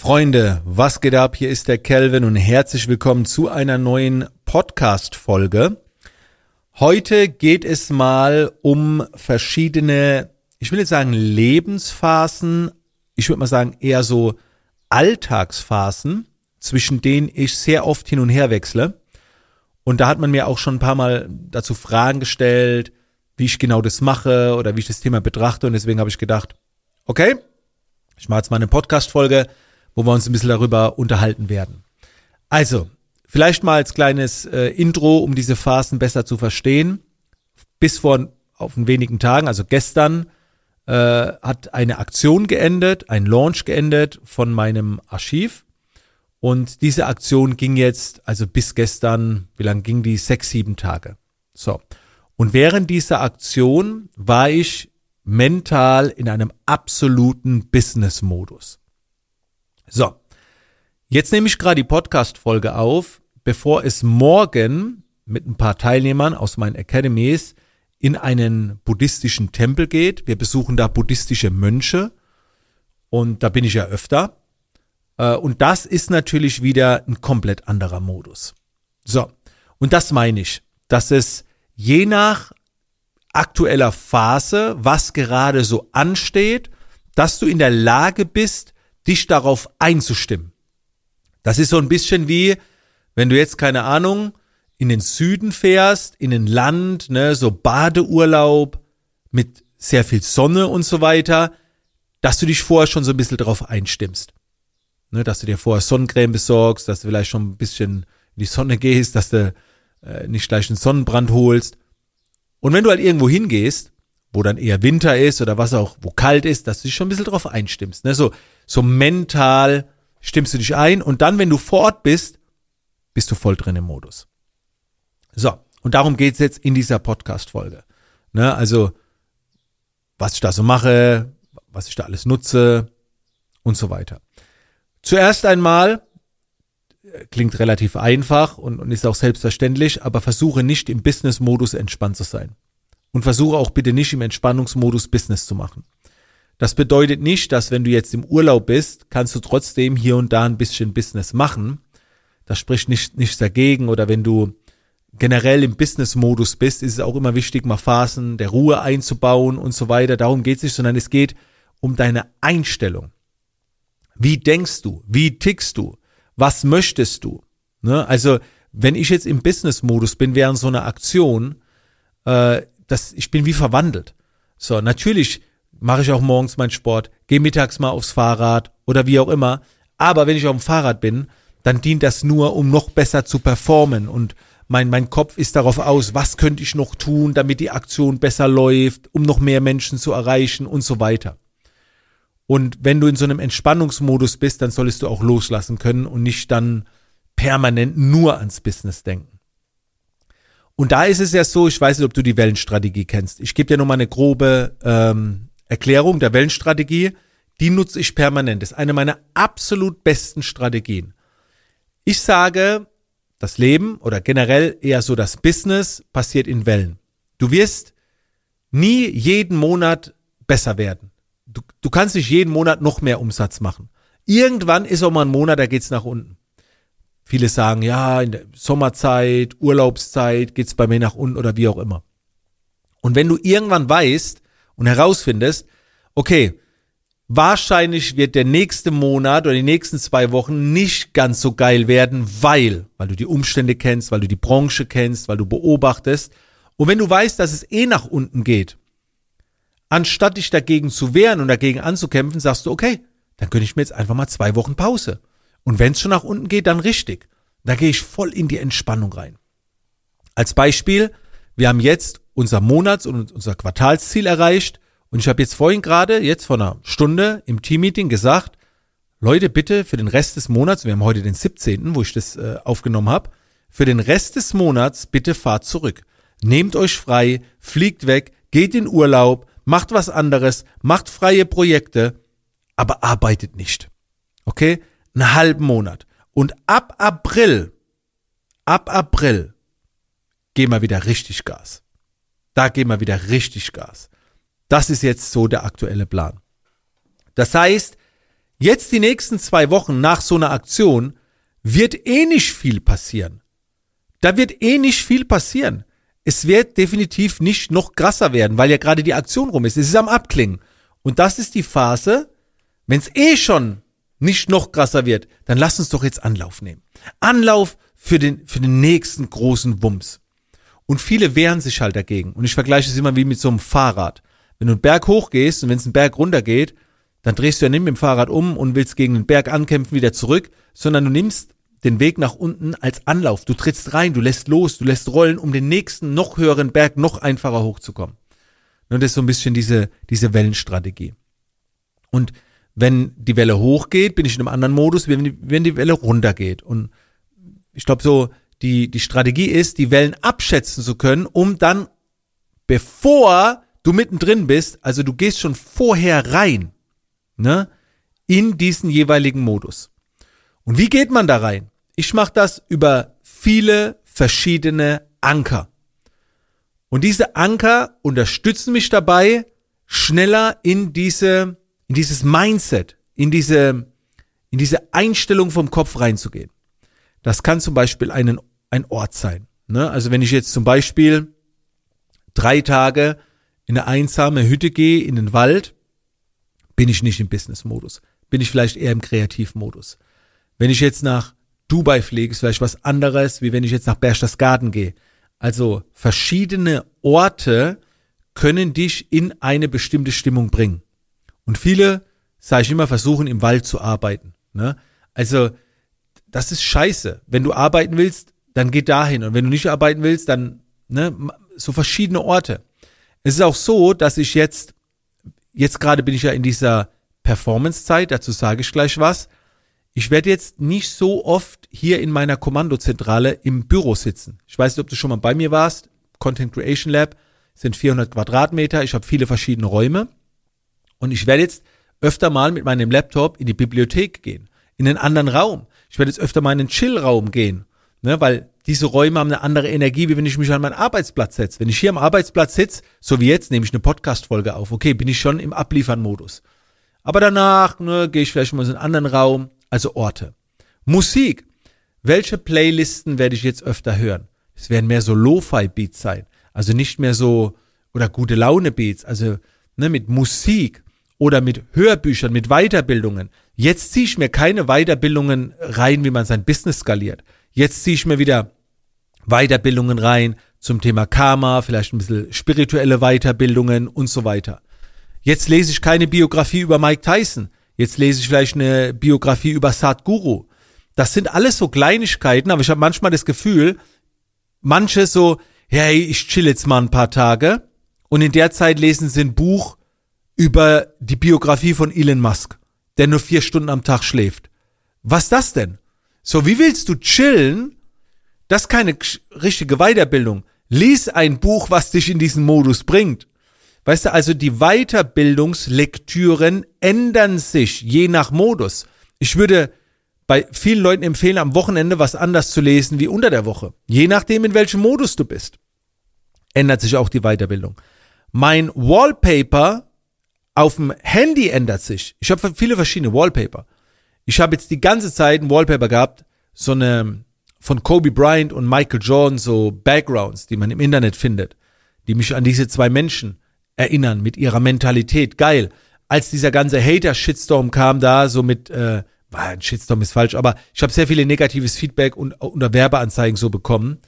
Freunde, was geht ab? Hier ist der Kelvin und herzlich willkommen zu einer neuen Podcast-Folge. Heute geht es mal um verschiedene, ich will jetzt sagen Lebensphasen, ich würde mal sagen eher so Alltagsphasen, zwischen denen ich sehr oft hin und her wechsle. Und da hat man mir auch schon ein paar Mal dazu Fragen gestellt, wie ich genau das mache oder wie ich das Thema betrachte. Und deswegen habe ich gedacht, okay, ich mache jetzt mal eine Podcast-Folge, wo wir uns ein bisschen darüber unterhalten werden. Also, vielleicht mal als kleines äh, Intro, um diese Phasen besser zu verstehen. Bis vor auf wenigen Tagen, also gestern, äh, hat eine Aktion geendet, ein Launch geendet von meinem Archiv. Und diese Aktion ging jetzt, also bis gestern, wie lang ging die? Sechs, sieben Tage. So. Und während dieser Aktion war ich mental in einem absoluten Business-Modus. So, jetzt nehme ich gerade die Podcast-Folge auf, bevor es morgen mit ein paar Teilnehmern aus meinen Academies in einen buddhistischen Tempel geht. Wir besuchen da buddhistische Mönche und da bin ich ja öfter. Äh, und das ist natürlich wieder ein komplett anderer Modus. So, und das meine ich, dass es je nach aktueller Phase, was gerade so ansteht, dass du in der Lage bist, dich darauf einzustimmen. Das ist so ein bisschen wie, wenn du jetzt keine Ahnung, in den Süden fährst, in ein Land, ne, so Badeurlaub mit sehr viel Sonne und so weiter, dass du dich vorher schon so ein bisschen darauf einstimmst. Ne, dass du dir vorher Sonnencreme besorgst, dass du vielleicht schon ein bisschen in die Sonne gehst, dass du äh, nicht gleich einen Sonnenbrand holst. Und wenn du halt irgendwo hingehst, wo dann eher Winter ist oder was auch, wo kalt ist, dass du dich schon ein bisschen drauf einstimmst. Ne? So, so mental stimmst du dich ein und dann, wenn du vor Ort bist, bist du voll drin im Modus. So, und darum geht's jetzt in dieser Podcast-Folge. Ne? Also, was ich da so mache, was ich da alles nutze und so weiter. Zuerst einmal, äh, klingt relativ einfach und, und ist auch selbstverständlich, aber versuche nicht im Business-Modus entspannt zu sein. Und versuche auch bitte nicht im Entspannungsmodus Business zu machen. Das bedeutet nicht, dass wenn du jetzt im Urlaub bist, kannst du trotzdem hier und da ein bisschen Business machen. Das spricht nicht, nichts dagegen. Oder wenn du generell im Business-Modus bist, ist es auch immer wichtig, mal Phasen der Ruhe einzubauen und so weiter. Darum geht es nicht, sondern es geht um deine Einstellung. Wie denkst du? Wie tickst du? Was möchtest du? Ne? Also, wenn ich jetzt im Business-Modus bin während so einer Aktion, äh, das, ich bin wie verwandelt. So, natürlich mache ich auch morgens meinen Sport, gehe mittags mal aufs Fahrrad oder wie auch immer. Aber wenn ich auf dem Fahrrad bin, dann dient das nur, um noch besser zu performen und mein, mein Kopf ist darauf aus, was könnte ich noch tun, damit die Aktion besser läuft, um noch mehr Menschen zu erreichen und so weiter. Und wenn du in so einem Entspannungsmodus bist, dann solltest du auch loslassen können und nicht dann permanent nur ans Business denken. Und da ist es ja so, ich weiß nicht, ob du die Wellenstrategie kennst. Ich gebe dir nur mal eine grobe ähm, Erklärung der Wellenstrategie. Die nutze ich permanent. Das ist eine meiner absolut besten Strategien. Ich sage, das Leben oder generell eher so das Business passiert in Wellen. Du wirst nie jeden Monat besser werden. Du, du kannst nicht jeden Monat noch mehr Umsatz machen. Irgendwann ist auch mal ein Monat, da geht's nach unten. Viele sagen, ja, in der Sommerzeit, Urlaubszeit geht's bei mir nach unten oder wie auch immer. Und wenn du irgendwann weißt und herausfindest, okay, wahrscheinlich wird der nächste Monat oder die nächsten zwei Wochen nicht ganz so geil werden, weil, weil du die Umstände kennst, weil du die Branche kennst, weil du beobachtest. Und wenn du weißt, dass es eh nach unten geht, anstatt dich dagegen zu wehren und dagegen anzukämpfen, sagst du, okay, dann gönne ich mir jetzt einfach mal zwei Wochen Pause. Und wenn es schon nach unten geht, dann richtig. Da gehe ich voll in die Entspannung rein. Als Beispiel, wir haben jetzt unser Monats- und unser Quartalsziel erreicht. Und ich habe jetzt vorhin gerade, jetzt vor einer Stunde im Teammeeting gesagt, Leute, bitte für den Rest des Monats, wir haben heute den 17., wo ich das äh, aufgenommen habe, für den Rest des Monats bitte fahrt zurück. Nehmt euch frei, fliegt weg, geht in Urlaub, macht was anderes, macht freie Projekte, aber arbeitet nicht. Okay? einen halben Monat. Und ab April, ab April, gehen wir wieder richtig Gas. Da gehen wir wieder richtig Gas. Das ist jetzt so der aktuelle Plan. Das heißt, Jetzt die nächsten zwei Wochen nach so einer Aktion wird eh nicht viel passieren. Da wird eh nicht viel passieren. Es wird definitiv nicht noch krasser werden, weil ja gerade die Aktion rum ist. Es ist am Abklingen. Und das ist die Phase, wenn es eh schon nicht noch krasser wird, dann lass uns doch jetzt Anlauf nehmen. Anlauf für den, für den nächsten großen Wumms. Und viele wehren sich halt dagegen. Und ich vergleiche es immer wie mit so einem Fahrrad. Wenn du einen Berg hochgehst und wenn es einen Berg runtergeht, dann drehst du ja nicht mit dem Fahrrad um und willst gegen den Berg ankämpfen, wieder zurück, sondern du nimmst den Weg nach unten als Anlauf. Du trittst rein, du lässt los, du lässt rollen, um den nächsten noch höheren Berg noch einfacher hochzukommen. Und das ist so ein bisschen diese, diese Wellenstrategie. Und wenn die Welle hochgeht, bin ich in einem anderen Modus, wenn die, wenn die Welle runtergeht. Und ich glaube so, die, die Strategie ist, die Wellen abschätzen zu können, um dann, bevor du mittendrin bist, also du gehst schon vorher rein, ne, in diesen jeweiligen Modus. Und wie geht man da rein? Ich mache das über viele verschiedene Anker. Und diese Anker unterstützen mich dabei, schneller in diese, in dieses Mindset, in diese, in diese Einstellung vom Kopf reinzugehen. Das kann zum Beispiel einen, ein Ort sein. Ne? Also wenn ich jetzt zum Beispiel drei Tage in eine einsame Hütte gehe, in den Wald, bin ich nicht im Business-Modus. Bin ich vielleicht eher im Kreativmodus. Wenn ich jetzt nach Dubai fliege, ist vielleicht was anderes, wie wenn ich jetzt nach Berchtesgaden gehe. Also verschiedene Orte können dich in eine bestimmte Stimmung bringen. Und viele, sage ich immer, versuchen im Wald zu arbeiten. Ne? Also das ist scheiße. Wenn du arbeiten willst, dann geh dahin. Und wenn du nicht arbeiten willst, dann ne, so verschiedene Orte. Es ist auch so, dass ich jetzt, jetzt gerade bin ich ja in dieser Performance-Zeit, dazu sage ich gleich was. Ich werde jetzt nicht so oft hier in meiner Kommandozentrale im Büro sitzen. Ich weiß nicht, ob du schon mal bei mir warst. Content Creation Lab sind 400 Quadratmeter. Ich habe viele verschiedene Räume. Und ich werde jetzt öfter mal mit meinem Laptop in die Bibliothek gehen. In einen anderen Raum. Ich werde jetzt öfter mal in einen Chill-Raum gehen. Ne, weil diese Räume haben eine andere Energie, wie wenn ich mich an meinen Arbeitsplatz setze. Wenn ich hier am Arbeitsplatz sitze, so wie jetzt, nehme ich eine Podcast-Folge auf. Okay, bin ich schon im Abliefern-Modus. Aber danach ne, gehe ich vielleicht mal in einen anderen Raum, also Orte. Musik. Welche Playlisten werde ich jetzt öfter hören? Es werden mehr so Lo-Fi-Beats sein. Also nicht mehr so, oder gute Laune-Beats. Also ne, mit Musik oder mit Hörbüchern, mit Weiterbildungen. Jetzt ziehe ich mir keine Weiterbildungen rein, wie man sein Business skaliert. Jetzt ziehe ich mir wieder Weiterbildungen rein zum Thema Karma, vielleicht ein bisschen spirituelle Weiterbildungen und so weiter. Jetzt lese ich keine Biografie über Mike Tyson. Jetzt lese ich vielleicht eine Biografie über Sadhguru. Das sind alles so Kleinigkeiten, aber ich habe manchmal das Gefühl, manche so, hey, ich chill jetzt mal ein paar Tage und in der Zeit lesen sie ein Buch über die Biografie von Elon Musk, der nur vier Stunden am Tag schläft. Was das denn? So, wie willst du chillen? Das ist keine richtige Weiterbildung. Lies ein Buch, was dich in diesen Modus bringt. Weißt du, also die Weiterbildungslektüren ändern sich je nach Modus. Ich würde bei vielen Leuten empfehlen, am Wochenende was anders zu lesen wie unter der Woche. Je nachdem, in welchem Modus du bist, ändert sich auch die Weiterbildung. Mein Wallpaper auf dem Handy ändert sich. Ich habe viele verschiedene Wallpaper. Ich habe jetzt die ganze Zeit ein Wallpaper gehabt, so eine von Kobe Bryant und Michael Jordan, so Backgrounds, die man im Internet findet, die mich an diese zwei Menschen erinnern mit ihrer Mentalität. Geil. Als dieser ganze Hater-Shitstorm kam da, so mit, äh, war ein Shitstorm ist falsch, aber ich habe sehr viele negatives Feedback und unter Werbeanzeigen so bekommen.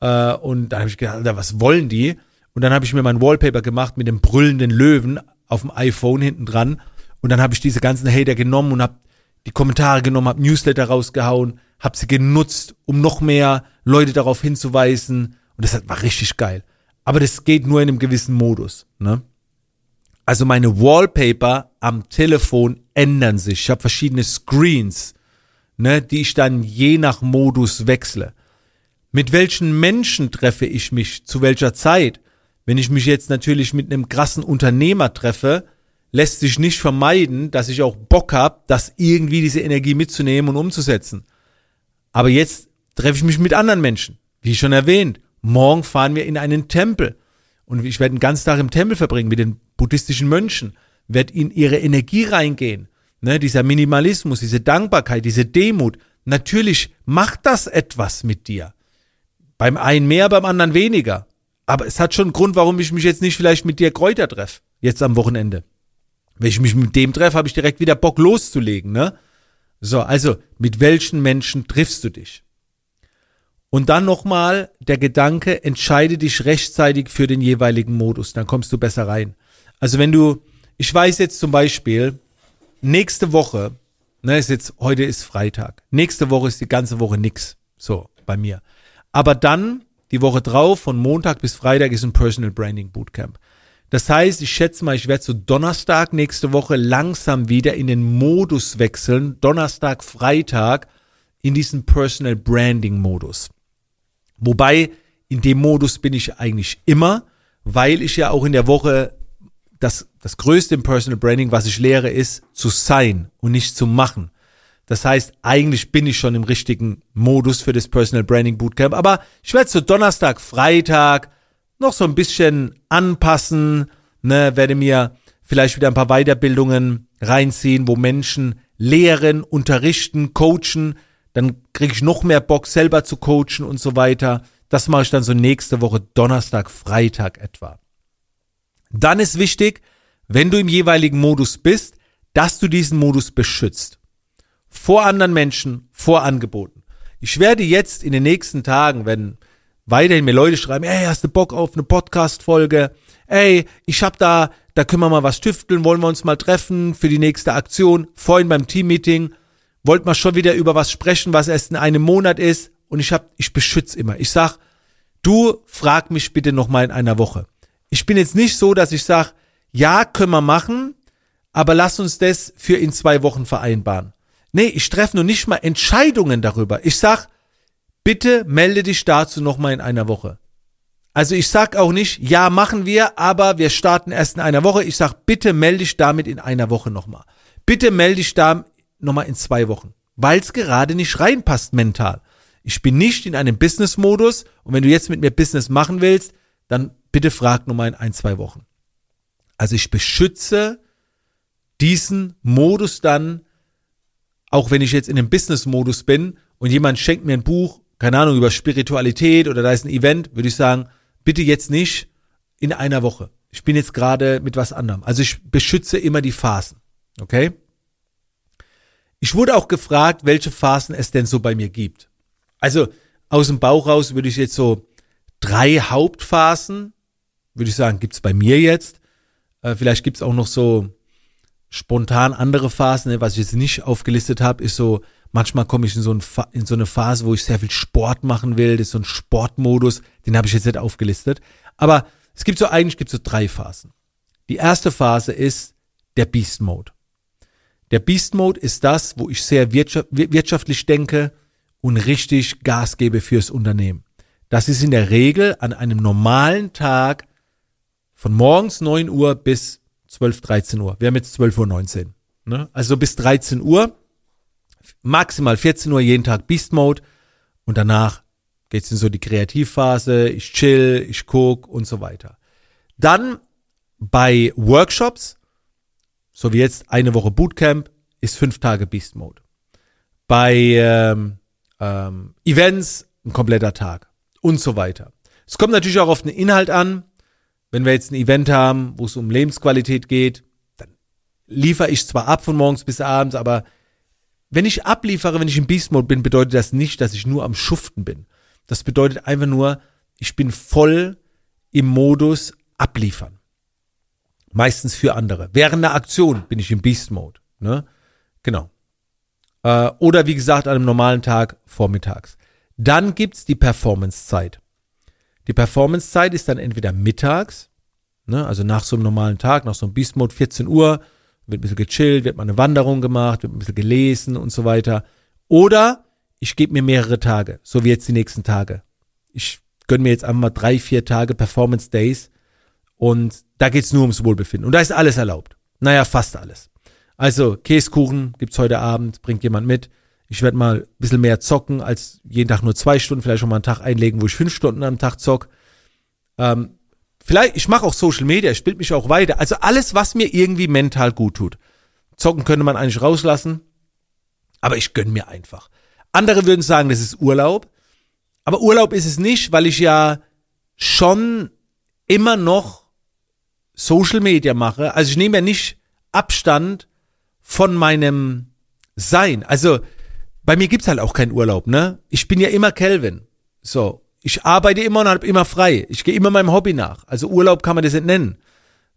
Äh, und da habe ich gedacht, Alter, was wollen die? Und dann habe ich mir mein Wallpaper gemacht mit dem brüllenden Löwen auf dem iPhone hinten dran. Und dann habe ich diese ganzen Hater genommen und habe die Kommentare genommen, habe Newsletter rausgehauen, habe sie genutzt, um noch mehr Leute darauf hinzuweisen. Und das war richtig geil. Aber das geht nur in einem gewissen Modus. Ne? Also meine Wallpaper am Telefon ändern sich. Ich habe verschiedene Screens, ne, die ich dann je nach Modus wechsle. Mit welchen Menschen treffe ich mich? Zu welcher Zeit? Wenn ich mich jetzt natürlich mit einem krassen Unternehmer treffe, lässt sich nicht vermeiden, dass ich auch Bock habe, das irgendwie diese Energie mitzunehmen und umzusetzen. Aber jetzt treffe ich mich mit anderen Menschen, wie schon erwähnt. Morgen fahren wir in einen Tempel. Und ich werde einen ganzen Tag im Tempel verbringen mit den buddhistischen Mönchen, werde in ihre Energie reingehen. ne, dieser Minimalismus, diese Dankbarkeit, diese Demut, natürlich macht das etwas mit dir. Beim einen mehr, beim anderen weniger. Aber es hat schon einen Grund, warum ich mich jetzt nicht vielleicht mit dir Kräuter treffe, jetzt am Wochenende. Wenn ich mich mit dem treffe, habe ich direkt wieder Bock loszulegen, ne? So, also mit welchen Menschen triffst du dich? Und dann nochmal der Gedanke, entscheide dich rechtzeitig für den jeweiligen Modus, dann kommst du besser rein. Also wenn du, ich weiß jetzt zum Beispiel, nächste Woche, ne, ist jetzt, heute ist Freitag, nächste Woche ist die ganze Woche nix, so, bei mir. Aber dann, die Woche drauf, von Montag bis Freitag ist ein Personal Branding Bootcamp. Das heißt, ich schätze mal, ich werde so Donnerstag nächste Woche langsam wieder in den Modus wechseln. Donnerstag, Freitag in diesen Personal Branding Modus. Wobei, in dem Modus bin ich eigentlich immer, weil ich ja auch in der Woche das, das Größte im Personal Branding, was ich lehre, ist zu sein und nicht zu machen. Das heißt, eigentlich bin ich schon im richtigen Modus für das Personal Branding Bootcamp, aber ich werde so Donnerstag, Freitag noch so ein bisschen anpassen, ne, werde mir vielleicht wieder ein paar Weiterbildungen reinziehen, wo Menschen lehren, unterrichten, coachen, dann kriege ich noch mehr Bock selber zu coachen und so weiter. Das mache ich dann so nächste Woche Donnerstag, Freitag etwa. Dann ist wichtig, wenn du im jeweiligen Modus bist, dass du diesen Modus beschützt. Vor anderen Menschen, vor Angeboten. Ich werde jetzt in den nächsten Tagen, wenn weiterhin mir Leute schreiben, ey, hast du Bock auf eine Podcast-Folge? Ey, ich hab da, da können wir mal was tüfteln, wollen wir uns mal treffen für die nächste Aktion. Vorhin beim Teammeeting wollten wir schon wieder über was sprechen, was erst in einem Monat ist. Und ich hab, ich beschütze immer. Ich sag, du frag mich bitte noch mal in einer Woche. Ich bin jetzt nicht so, dass ich sag, ja, können wir machen, aber lass uns das für in zwei Wochen vereinbaren. Nee, ich treffe nur nicht mal Entscheidungen darüber. Ich sag, bitte melde dich dazu nochmal in einer Woche. Also ich sag auch nicht, ja, machen wir, aber wir starten erst in einer Woche. Ich sag, bitte melde dich damit in einer Woche nochmal. Bitte melde dich da nochmal in zwei Wochen, weil es gerade nicht reinpasst mental. Ich bin nicht in einem Business-Modus und wenn du jetzt mit mir Business machen willst, dann bitte frag nochmal in ein, zwei Wochen. Also ich beschütze diesen Modus dann, auch wenn ich jetzt in einem Business-Modus bin und jemand schenkt mir ein Buch keine Ahnung, über Spiritualität oder da ist ein Event, würde ich sagen, bitte jetzt nicht in einer Woche. Ich bin jetzt gerade mit was anderem. Also ich beschütze immer die Phasen. Okay? Ich wurde auch gefragt, welche Phasen es denn so bei mir gibt. Also aus dem Bauch raus würde ich jetzt so drei Hauptphasen, würde ich sagen, gibt's bei mir jetzt. Äh, vielleicht gibt's auch noch so spontan andere Phasen. Ne? Was ich jetzt nicht aufgelistet habe, ist so Manchmal komme ich in so, ein, in so eine Phase, wo ich sehr viel Sport machen will. Das ist so ein Sportmodus. Den habe ich jetzt nicht aufgelistet. Aber es gibt so, eigentlich gibt so drei Phasen. Die erste Phase ist der Beast Mode. Der Beast Mode ist das, wo ich sehr wirtschaftlich denke und richtig Gas gebe fürs Unternehmen. Das ist in der Regel an einem normalen Tag von morgens 9 Uhr bis 12, 13 Uhr. Wir haben jetzt 12 Uhr 19. Ne? Also bis 13 Uhr maximal 14 Uhr jeden Tag Beast Mode und danach geht's in so die Kreativphase, ich chill, ich guck und so weiter. Dann bei Workshops, so wie jetzt eine Woche Bootcamp, ist fünf Tage Beast Mode. Bei ähm, ähm, Events ein kompletter Tag und so weiter. Es kommt natürlich auch auf den Inhalt an. Wenn wir jetzt ein Event haben, wo es um Lebensqualität geht, dann liefere ich zwar ab von morgens bis abends, aber wenn ich abliefere, wenn ich im Beast Mode bin, bedeutet das nicht, dass ich nur am Schuften bin. Das bedeutet einfach nur, ich bin voll im Modus abliefern. Meistens für andere. Während einer Aktion bin ich im Beast Mode. Ne? Genau. Äh, oder wie gesagt, an einem normalen Tag vormittags. Dann gibt's die Performance-Zeit. Die Performance-Zeit ist dann entweder mittags, ne, also nach so einem normalen Tag, nach so einem Beast Mode, 14 Uhr, wird ein bisschen gechillt, wird mal eine Wanderung gemacht, wird ein bisschen gelesen und so weiter. Oder ich gebe mir mehrere Tage, so wie jetzt die nächsten Tage. Ich gönne mir jetzt einmal drei, vier Tage Performance Days und da geht's nur ums Wohlbefinden. Und da ist alles erlaubt. Naja, fast alles. Also Käsekuchen gibt's heute Abend, bringt jemand mit. Ich werde mal ein bisschen mehr zocken, als jeden Tag nur zwei Stunden, vielleicht schon mal einen Tag einlegen, wo ich fünf Stunden am Tag zock. Ähm, Vielleicht, ich mache auch Social Media, ich bild mich auch weiter. Also alles, was mir irgendwie mental gut tut. Zocken könnte man eigentlich rauslassen. Aber ich gönn mir einfach. Andere würden sagen, das ist Urlaub. Aber Urlaub ist es nicht, weil ich ja schon immer noch Social Media mache. Also ich nehme ja nicht Abstand von meinem Sein. Also bei mir gibt's halt auch keinen Urlaub, ne? Ich bin ja immer Kelvin. So, ich arbeite immer und habe immer frei. Ich gehe immer meinem Hobby nach. Also Urlaub kann man das nicht nennen.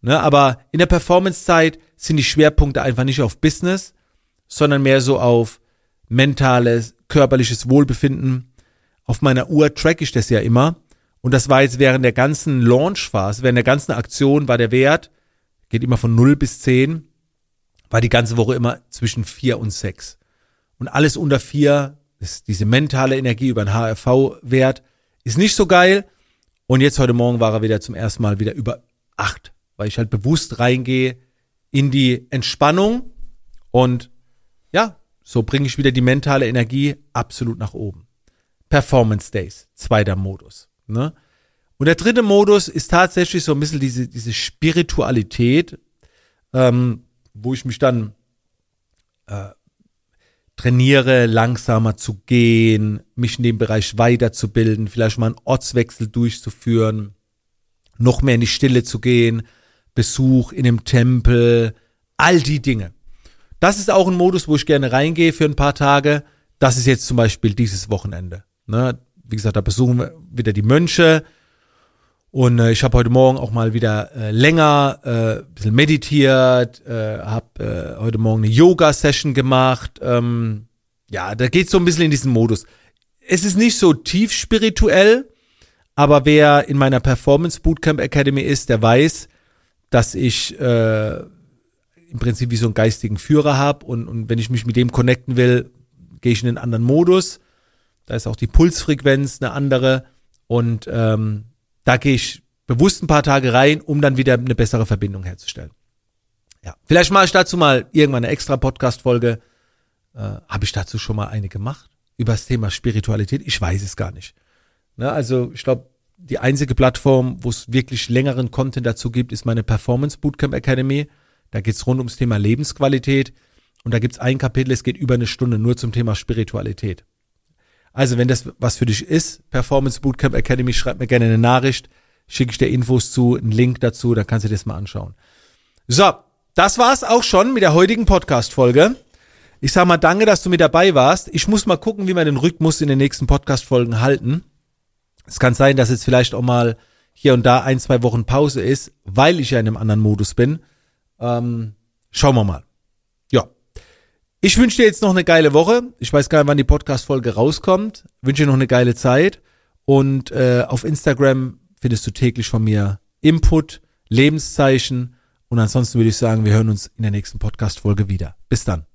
Ne? Aber in der Performance-Zeit sind die Schwerpunkte einfach nicht auf Business, sondern mehr so auf mentales, körperliches Wohlbefinden. Auf meiner Uhr track ich das ja immer. Und das war jetzt während der ganzen Launch-Phase, während der ganzen Aktion war der Wert, geht immer von 0 bis 10, war die ganze Woche immer zwischen 4 und 6. Und alles unter 4, ist diese mentale Energie über den HRV-Wert, ist nicht so geil. Und jetzt heute Morgen war er wieder zum ersten Mal wieder über 8, weil ich halt bewusst reingehe in die Entspannung und ja, so bringe ich wieder die mentale Energie absolut nach oben. Performance Days, zweiter Modus. Ne? Und der dritte Modus ist tatsächlich so ein bisschen diese, diese Spiritualität, ähm, wo ich mich dann äh, trainiere, langsamer zu gehen, mich in dem Bereich weiterzubilden, vielleicht mal einen Ortswechsel durchzuführen, noch mehr in die Stille zu gehen, Besuch in einem Tempel, all die Dinge. Das ist auch ein Modus, wo ich gerne reingehe für ein paar Tage. Das ist jetzt zum Beispiel dieses Wochenende. Ne? Wie gesagt, da besuchen wir wieder die Mönche. Und äh, ich habe heute Morgen auch mal wieder äh, länger äh, bisschen meditiert, äh, habe äh, heute Morgen eine Yoga-Session gemacht. Ähm, ja, da geht so ein bisschen in diesen Modus. Es ist nicht so tief spirituell, aber wer in meiner Performance Bootcamp Academy ist, der weiß, dass ich äh, im Prinzip wie so einen geistigen Führer habe und, und wenn ich mich mit dem connecten will, gehe ich in einen anderen Modus. Da ist auch die Pulsfrequenz eine andere und ähm, da gehe ich bewusst ein paar Tage rein, um dann wieder eine bessere Verbindung herzustellen. Ja, vielleicht mache ich dazu mal irgendwann eine extra Podcast-Folge. Äh, Habe ich dazu schon mal eine gemacht? Über das Thema Spiritualität? Ich weiß es gar nicht. Ne, also ich glaube, die einzige Plattform, wo es wirklich längeren Content dazu gibt, ist meine Performance Bootcamp Academy. Da geht's rund ums Thema Lebensqualität. Und da gibt's ein Kapitel, es geht über eine Stunde nur zum Thema Spiritualität. Also, wenn das was für dich ist, Performance Bootcamp Academy, schreib mir gerne eine Nachricht, schicke ich dir Infos zu, einen Link dazu, dann kannst du dir das mal anschauen. So, das war's auch schon mit der heutigen Podcast-Folge. Ich sag mal danke, dass du mit dabei warst. Ich muss mal gucken, wie wir den Rhythmus in den nächsten Podcast-Folgen halten. Es kann sein, dass jetzt vielleicht auch mal hier und da ein, zwei Wochen Pause ist, weil ich ja in einem anderen Modus bin. Ähm, schauen wir mal. Ich wünsche dir jetzt noch eine geile Woche. Ich weiß gar nicht, wann die Podcast-Folge rauskommt. Wünsche dir noch eine geile Zeit. Und äh, auf Instagram findest du täglich von mir Input, Lebenszeichen. Und ansonsten würde ich sagen, wir hören uns in der nächsten Podcast-Folge wieder. Bis dann.